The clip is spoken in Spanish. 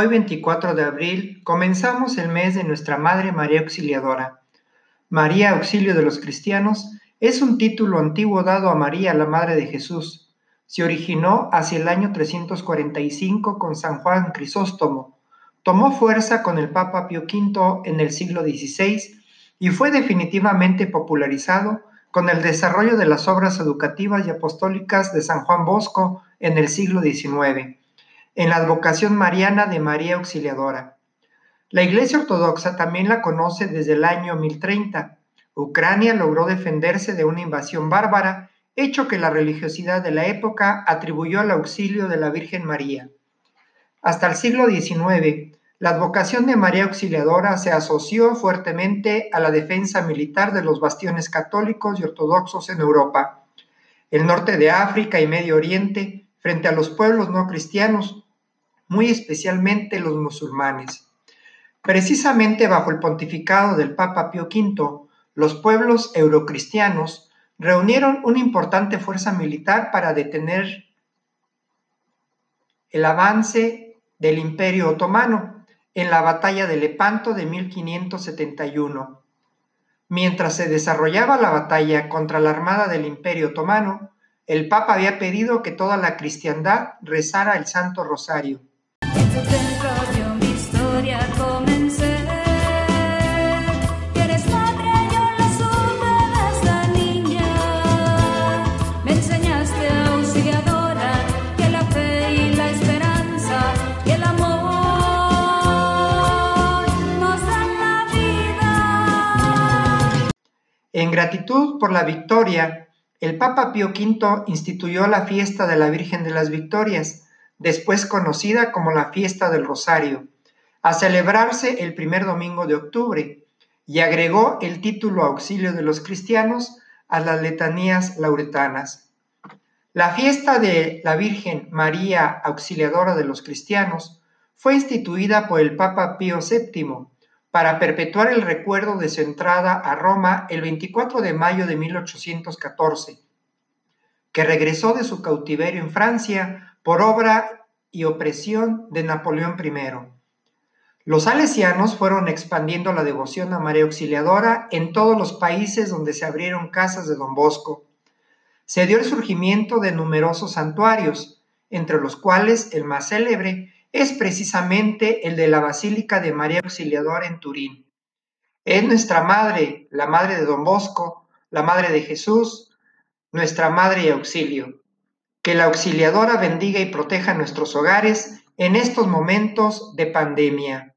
Hoy 24 de abril comenzamos el mes de nuestra Madre María Auxiliadora. María Auxilio de los Cristianos es un título antiguo dado a María, la Madre de Jesús. Se originó hacia el año 345 con San Juan Crisóstomo. Tomó fuerza con el Papa Pío V en el siglo XVI y fue definitivamente popularizado con el desarrollo de las obras educativas y apostólicas de San Juan Bosco en el siglo XIX en la advocación mariana de María Auxiliadora. La Iglesia Ortodoxa también la conoce desde el año 1030. Ucrania logró defenderse de una invasión bárbara, hecho que la religiosidad de la época atribuyó al auxilio de la Virgen María. Hasta el siglo XIX, la advocación de María Auxiliadora se asoció fuertemente a la defensa militar de los bastiones católicos y ortodoxos en Europa, el norte de África y Medio Oriente, frente a los pueblos no cristianos, muy especialmente los musulmanes. Precisamente bajo el pontificado del Papa Pío V, los pueblos eurocristianos reunieron una importante fuerza militar para detener el avance del Imperio Otomano en la batalla de Lepanto de 1571. Mientras se desarrollaba la batalla contra la armada del Imperio Otomano, el Papa había pedido que toda la cristiandad rezara el Santo Rosario. En gratitud por la victoria, el Papa Pío V instituyó la fiesta de la Virgen de las Victorias, después conocida como la fiesta del Rosario, a celebrarse el primer domingo de octubre, y agregó el título Auxilio de los Cristianos a las letanías lauretanas. La fiesta de la Virgen María Auxiliadora de los Cristianos fue instituida por el Papa Pío VII para perpetuar el recuerdo de su entrada a Roma el 24 de mayo de 1814, que regresó de su cautiverio en Francia por obra y opresión de Napoleón I. Los salesianos fueron expandiendo la devoción a María Auxiliadora en todos los países donde se abrieron casas de Don Bosco. Se dio el surgimiento de numerosos santuarios, entre los cuales el más célebre es precisamente el de la Basílica de María Auxiliadora en Turín. Es nuestra Madre, la Madre de Don Bosco, la Madre de Jesús, nuestra Madre y Auxilio. Que la Auxiliadora bendiga y proteja nuestros hogares en estos momentos de pandemia.